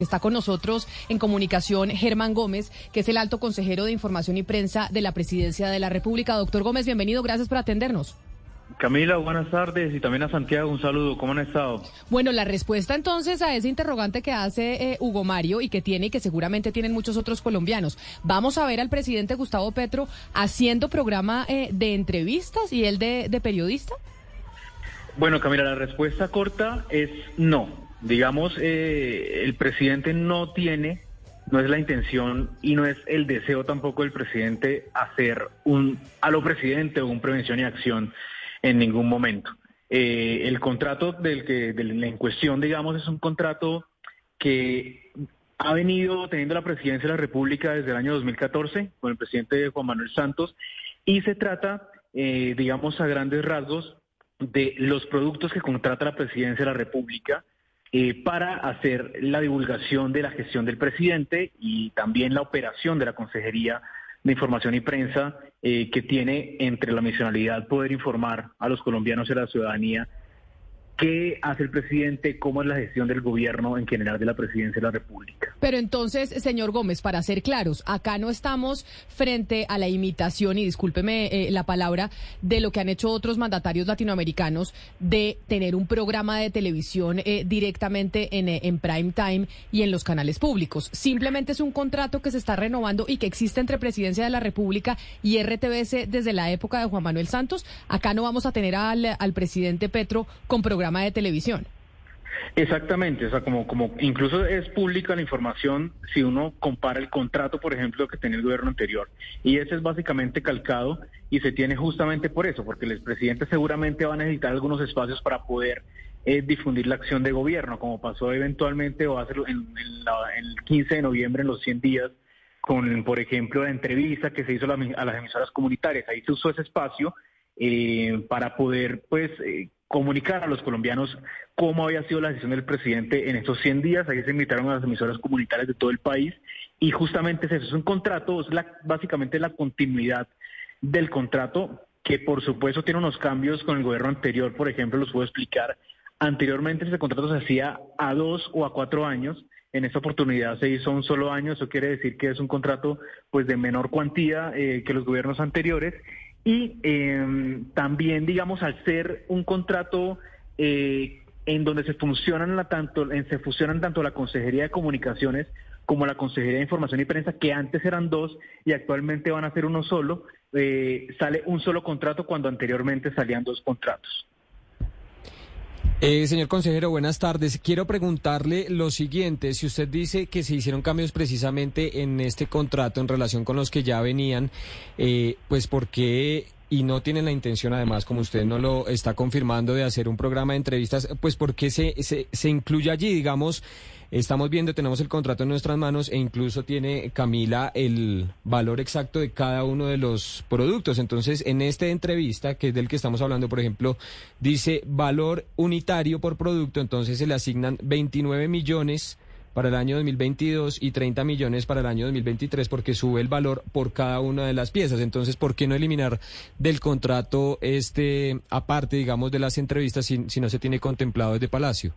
Está con nosotros en comunicación Germán Gómez, que es el alto consejero de Información y Prensa de la Presidencia de la República. Doctor Gómez, bienvenido, gracias por atendernos. Camila, buenas tardes y también a Santiago un saludo. ¿Cómo han estado? Bueno, la respuesta entonces a ese interrogante que hace eh, Hugo Mario y que tiene y que seguramente tienen muchos otros colombianos. Vamos a ver al presidente Gustavo Petro haciendo programa eh, de entrevistas y él de, de periodista. Bueno, Camila, la respuesta corta es no digamos, eh, el presidente no tiene, no es la intención y no es el deseo tampoco del presidente hacer un a lo presidente o un prevención y acción en ningún momento. Eh, el contrato del que en cuestión, digamos, es un contrato que ha venido teniendo la presidencia de la República desde el año 2014 con el presidente Juan Manuel Santos y se trata, eh, digamos, a grandes rasgos de los productos que contrata la presidencia de la República eh, para hacer la divulgación de la gestión del presidente y también la operación de la Consejería de Información y Prensa eh, que tiene entre la misionalidad poder informar a los colombianos y a la ciudadanía qué hace el presidente, cómo es la gestión del gobierno en general de la presidencia de la República. Pero entonces, señor Gómez, para ser claros, acá no estamos frente a la imitación, y discúlpeme eh, la palabra, de lo que han hecho otros mandatarios latinoamericanos de tener un programa de televisión eh, directamente en, eh, en prime time y en los canales públicos. Simplemente es un contrato que se está renovando y que existe entre Presidencia de la República y RTBC desde la época de Juan Manuel Santos. Acá no vamos a tener al, al presidente Petro con programa de televisión. Exactamente, o sea, como, como incluso es pública la información si uno compara el contrato, por ejemplo, que tenía el gobierno anterior. Y ese es básicamente calcado y se tiene justamente por eso, porque el presidente seguramente va a necesitar algunos espacios para poder eh, difundir la acción de gobierno, como pasó eventualmente o hace en, el 15 de noviembre, en los 100 días, con, por ejemplo, la entrevista que se hizo a las emisoras comunitarias. Ahí se usó ese espacio eh, para poder, pues, eh, comunicar a los colombianos cómo había sido la decisión del presidente en estos 100 días. Ahí se invitaron a las emisoras comunitarias de todo el país y justamente es eso, es un contrato, es básicamente la continuidad del contrato que por supuesto tiene unos cambios con el gobierno anterior, por ejemplo, los puedo explicar. Anteriormente ese contrato se hacía a dos o a cuatro años, en esta oportunidad se hizo un solo año, eso quiere decir que es un contrato pues de menor cuantía eh, que los gobiernos anteriores y eh, también, digamos, al ser un contrato eh, en donde se funcionan la, tanto, en, se fusionan tanto la Consejería de Comunicaciones como la Consejería de Información y Prensa, que antes eran dos y actualmente van a ser uno solo, eh, sale un solo contrato cuando anteriormente salían dos contratos. Eh, señor consejero, buenas tardes. Quiero preguntarle lo siguiente. Si usted dice que se hicieron cambios precisamente en este contrato en relación con los que ya venían, eh, pues ¿por qué y no tienen la intención, además, como usted no lo está confirmando, de hacer un programa de entrevistas, pues ¿por qué se, se, se incluye allí, digamos, Estamos viendo, tenemos el contrato en nuestras manos e incluso tiene Camila el valor exacto de cada uno de los productos. Entonces, en esta entrevista, que es del que estamos hablando, por ejemplo, dice valor unitario por producto, entonces se le asignan 29 millones para el año 2022 y 30 millones para el año 2023 porque sube el valor por cada una de las piezas. Entonces, ¿por qué no eliminar del contrato este aparte, digamos, de las entrevistas si, si no se tiene contemplado desde Palacio?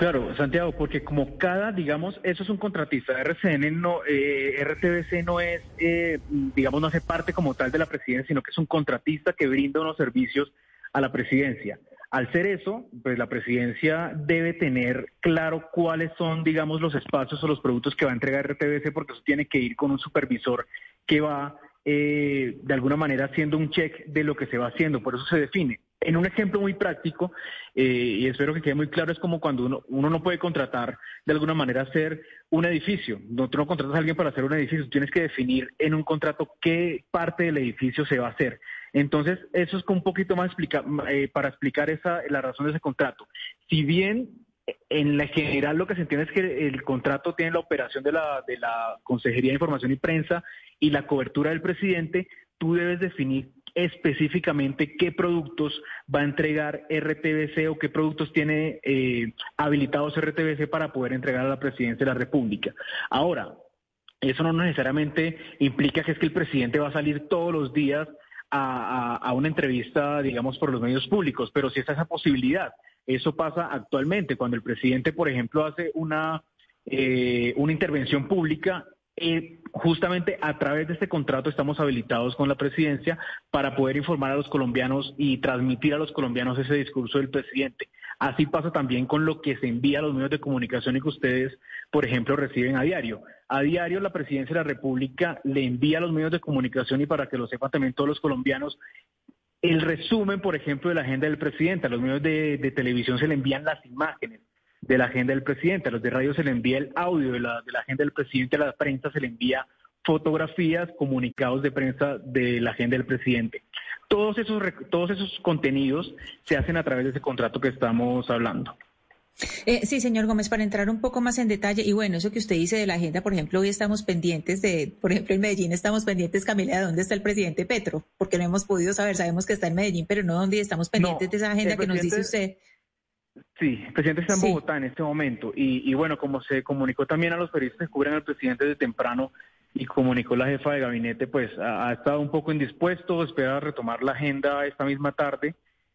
Claro, Santiago, porque como cada, digamos, eso es un contratista, RCN no, eh, RTBC no es, eh, digamos, no hace parte como tal de la presidencia, sino que es un contratista que brinda unos servicios a la presidencia. Al ser eso, pues la presidencia debe tener claro cuáles son, digamos, los espacios o los productos que va a entregar RTBC, porque eso tiene que ir con un supervisor que va, eh, de alguna manera, haciendo un check de lo que se va haciendo. Por eso se define en un ejemplo muy práctico, eh, y espero que quede muy claro, es como cuando uno, uno no puede contratar de alguna manera hacer un edificio. No, tú no contratas a alguien para hacer un edificio, tienes que definir en un contrato qué parte del edificio se va a hacer. Entonces, eso es un poquito más explica, eh, para explicar esa, la razón de ese contrato. Si bien en la general lo que se entiende es que el contrato tiene la operación de la, de la Consejería de Información y Prensa y la cobertura del presidente, tú debes definir específicamente qué productos va a entregar RTBC o qué productos tiene eh, habilitados RTBC para poder entregar a la presidencia de la República. Ahora, eso no necesariamente implica que es que el presidente va a salir todos los días a, a, una entrevista, digamos, por los medios públicos, pero si está esa posibilidad. Eso pasa actualmente cuando el presidente, por ejemplo, hace una eh, una intervención pública. Eh, justamente a través de este contrato estamos habilitados con la presidencia para poder informar a los colombianos y transmitir a los colombianos ese discurso del presidente. Así pasa también con lo que se envía a los medios de comunicación y que ustedes, por ejemplo, reciben a diario. A diario la presidencia de la República le envía a los medios de comunicación y para que lo sepan también todos los colombianos, el resumen, por ejemplo, de la agenda del presidente. A los medios de, televisión se le envían las imágenes de la agenda del presidente, a los de radio se le envía el audio de la, agenda del presidente, a la prensa se le envía fotografías, comunicados de prensa de la agenda del presidente. Todos esos, todos esos contenidos se hacen a través de ese contrato que estamos hablando. Eh, sí, señor Gómez, para entrar un poco más en detalle, y bueno, eso que usted dice de la agenda, por ejemplo, hoy estamos pendientes de, por ejemplo, en Medellín estamos pendientes, Camila, de dónde está el presidente Petro, porque no hemos podido saber, sabemos que está en Medellín, pero no dónde estamos pendientes de esa agenda que nos dice usted. Sí, el presidente está en Bogotá en este momento, y, y, bueno, como se comunicó también a los periodistas que cubren al presidente de temprano, y comunicó la jefa de gabinete, pues ha, estado un poco indispuesto, espera retomar la agenda esta misma tarde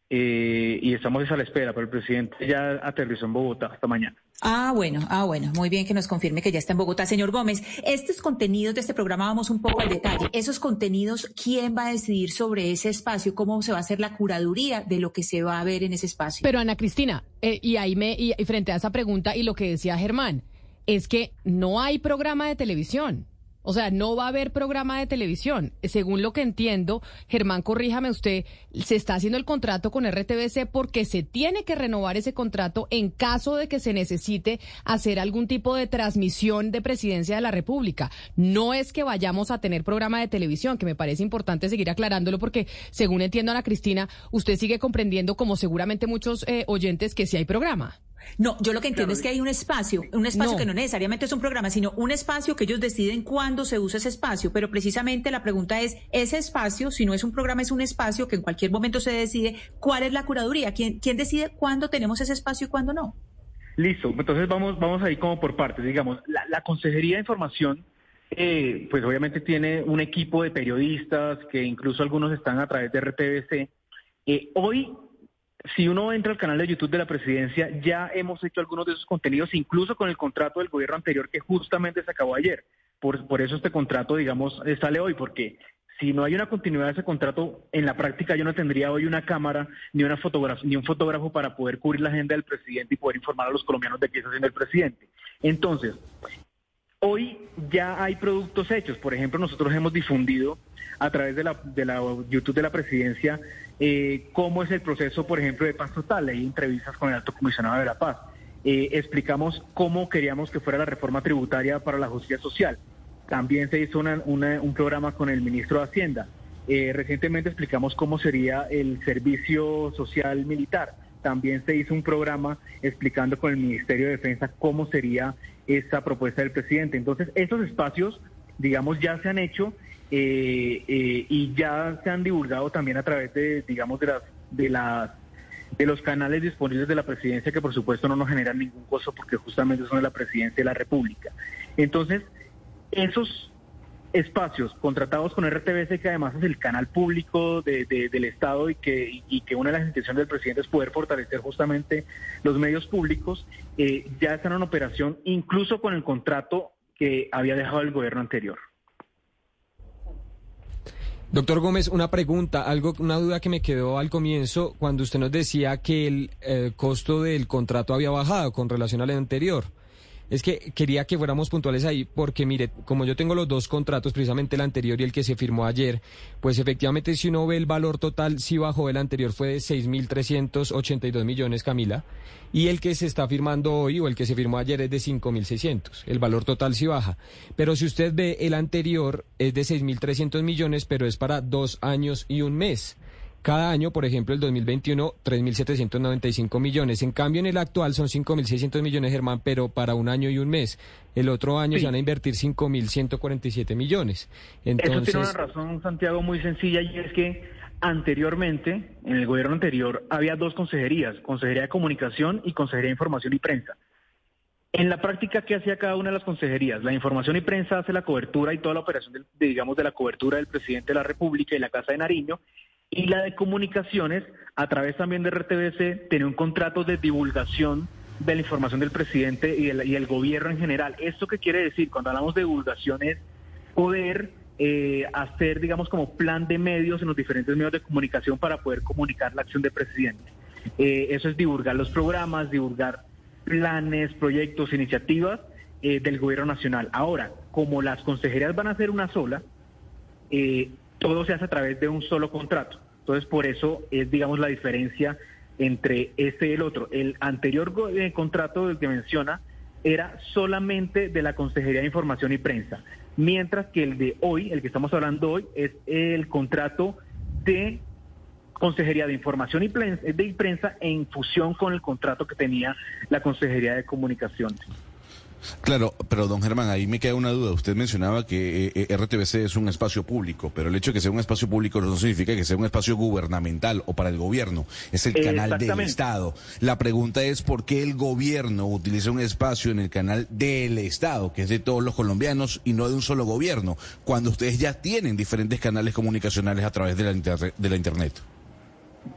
eh, y estamos a la espera, pero el presidente ya aterrizó en Bogotá hasta mañana. Ah, bueno, ah, bueno, muy bien que nos confirme que ya está en Bogotá. Señor Gómez, estos contenidos de este programa, vamos un poco al detalle. Esos contenidos, ¿quién va a decidir sobre ese espacio? ¿Cómo se va a hacer la curaduría de lo que se va a ver en ese espacio? Pero Ana Cristina, eh, y ahí me, y frente a esa pregunta y lo que decía Germán, es que no hay programa de televisión. O sea, no va a haber programa de televisión. Según lo que entiendo, Germán, corríjame usted, se está haciendo el contrato con RTBC porque se tiene que renovar ese contrato en caso de que se necesite hacer algún tipo de transmisión de presidencia de la República. No es que vayamos a tener programa de televisión, que me parece importante seguir aclarándolo porque, según entiendo, Ana Cristina, usted sigue comprendiendo, como seguramente muchos eh, oyentes, que sí hay programa. No, yo lo que entiendo es que hay un espacio, un espacio que no necesariamente es un programa, sino un espacio que ellos deciden cuándo se usa ese espacio. Pero precisamente la pregunta es, ese espacio, si no es un programa, es un espacio que en cualquier momento se decide cuál es la curaduría, quién, quién decide cuándo tenemos ese espacio y cuándo no. Listo, entonces vamos, vamos ahí como por partes, digamos, la, Consejería de Información, eh, pues obviamente tiene un equipo de periodistas que incluso algunos están a través de RTBC. Eh, hoy si uno entra al canal de YouTube de la presidencia, ya hemos hecho algunos de esos contenidos, incluso con el contrato del gobierno anterior que justamente se acabó ayer. Por, por eso este contrato, digamos, sale hoy, porque si no hay una continuidad de ese contrato, en la práctica yo no tendría hoy una cámara ni una ni un fotógrafo para poder cubrir la agenda del presidente y poder informar a los colombianos de qué está haciendo el presidente. Entonces, hoy ya hay productos hechos. Por ejemplo, nosotros hemos difundido a través de la, de la YouTube de la presidencia eh, cómo es el proceso, por ejemplo, de paz total. Hay entrevistas con el alto comisionado de la paz. Eh, explicamos cómo queríamos que fuera la reforma tributaria para la justicia social. También se hizo un programa con el ministro de Hacienda. Eh, recientemente explicamos cómo sería el servicio social militar. También se hizo un programa explicando con el Ministerio de Defensa cómo sería esta propuesta del presidente. Entonces, esos espacios, digamos, ya se han hecho eh, eh, y ya se han divulgado también a través de, digamos, de las, de las de los canales disponibles de la presidencia que por supuesto no nos generan ningún costo porque justamente son de la presidencia de la República. Entonces, esos espacios contratados con RTBC, que además es el canal público de, del Estado y que, y que una de las intenciones del presidente es poder fortalecer justamente los medios públicos, eh, ya están en operación incluso con el contrato que había dejado el gobierno anterior. Doctor Gómez, una pregunta, algo, una duda que me quedó al comienzo cuando usted nos decía que el eh, costo del contrato había bajado con relación al anterior. Es que quería que fuéramos puntuales ahí porque, mire, como yo tengo los dos contratos, precisamente el anterior y el que se firmó ayer, pues efectivamente si uno ve el valor total, sí bajó el anterior, fue de 6.382 millones, Camila, y el que se está firmando hoy o el que se firmó ayer es de 5.600. El valor total sí baja. Pero si usted ve el anterior, es de 6.300 millones, pero es para dos años y un mes. Cada año, por ejemplo, el 2021, 3.795 millones. En cambio, en el actual son 5.600 millones, Germán, pero para un año y un mes. El otro año se van a invertir 5.147 millones. Entonces... Eso tiene una razón, Santiago, muy sencilla, y es que anteriormente, en el gobierno anterior, había dos consejerías, Consejería de Comunicación y Consejería de Información y Prensa. En la práctica, ¿qué hacía cada una de las consejerías? La información y prensa hace la cobertura y toda la operación, de, digamos, de la cobertura del presidente de la República y la Casa de Nariño, y la de comunicaciones, a través también de RTBC, tiene un contrato de divulgación de la información del presidente y el, gobierno en general. ¿Esto qué quiere decir? Cuando hablamos de divulgación es poder eh, hacer, digamos, como plan de medios en los diferentes medios de comunicación para poder comunicar la acción del presidente. Eh, eso es divulgar los programas, divulgar planes, proyectos, iniciativas eh, del gobierno nacional. Ahora, como las consejerías van a ser una sola, todo se hace a través de un solo contrato. Entonces, por eso es, digamos, la diferencia entre este y el otro. El anterior contrato del que menciona era solamente de la Consejería de Información y Prensa mientras que el de hoy, el que estamos hablando hoy, es el contrato de Consejería de Información y Prensa, en fusión con el contrato que tenía la Consejería de Comunicaciones. Claro, pero don Germán, ahí me queda una duda. Usted mencionaba que eh, eh, RTBC es un espacio público, pero el hecho de que sea un espacio público no significa que sea un espacio gubernamental o para el gobierno. Es el canal del Estado. La pregunta es por qué el gobierno utiliza un espacio en el canal del Estado, que es de todos los colombianos y no de un solo gobierno, cuando ustedes ya tienen diferentes canales comunicacionales a través de la, de la Internet.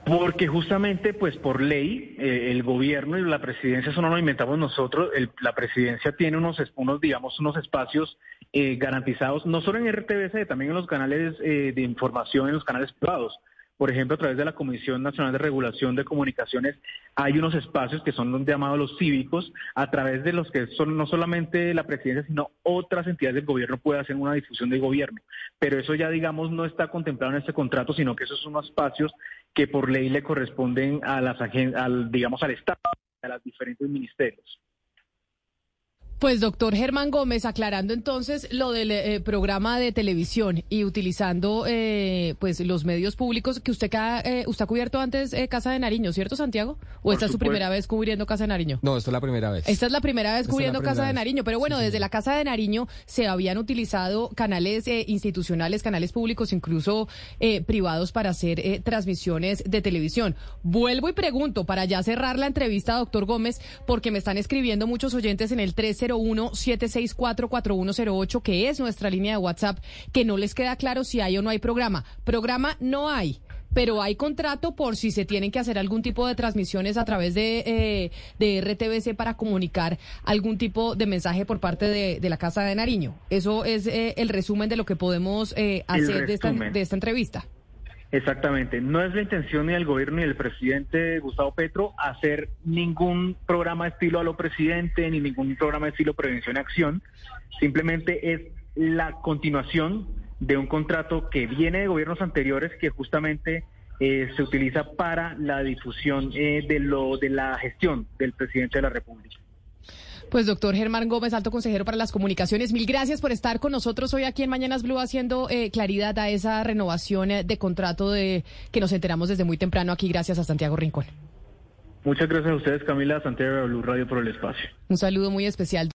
Porque justamente, pues por ley, eh, el gobierno y la presidencia, eso no lo inventamos nosotros, la presidencia tiene unos, unos, digamos, unos espacios eh, garantizados, no solo en RTBC, también en los canales eh, de información, en los canales privados. Por ejemplo, a través de la Comisión Nacional de Regulación de Comunicaciones hay unos espacios que son llamados los cívicos, a través de los que son no solamente la presidencia, sino otras entidades del gobierno pueden hacer una difusión del gobierno. Pero eso ya, digamos, no está contemplado en este contrato, sino que esos son unos espacios que por ley le corresponden a las al, digamos, al Estado, a los diferentes ministerios. Pues doctor Germán Gómez, aclarando entonces lo del eh, programa de televisión y utilizando eh, pues los medios públicos que usted, eh, usted ha cubierto antes Casa de Nariño, ¿cierto Santiago? ¿O esta es su primera vez cubriendo Casa de Nariño? No, esta es la primera vez. Esta es la primera vez cubriendo Casa de Nariño, pero bueno, desde la Casa de Nariño se habían utilizado canales institucionales, canales públicos, incluso privados para hacer transmisiones de televisión. Vuelvo y pregunto, para ya cerrar la entrevista, doctor Gómez, porque me están escribiendo muchos oyentes en el 13 701-764-4108, que es nuestra línea de WhatsApp, que no les queda claro si hay o no hay programa. Programa no hay pero hay contrato por si se tienen que hacer algún tipo de transmisiones a través de, eh, de RTBC para comunicar algún tipo de mensaje por parte de, la Casa de Nariño. Eso es eh, el resumen de lo que podemos eh, hacer de esta, de esta entrevista. Exactamente. No es la intención ni del gobierno ni del presidente Gustavo Petro hacer ningún programa estilo a lo presidente ni ningún programa estilo prevención y acción. Simplemente es la continuación de un contrato que viene de gobiernos anteriores que justamente eh, se utiliza para la difusión eh, de lo de la gestión del presidente de la República. Pues doctor Germán Gómez, alto consejero para las comunicaciones, mil gracias por estar con nosotros hoy aquí en Mañanas Blue haciendo eh, claridad a esa renovación eh, de contrato de que nos enteramos desde muy temprano aquí gracias a Santiago Rincón. Muchas gracias a ustedes, Camila, Santiago Blue Radio por el espacio. Un saludo muy especial.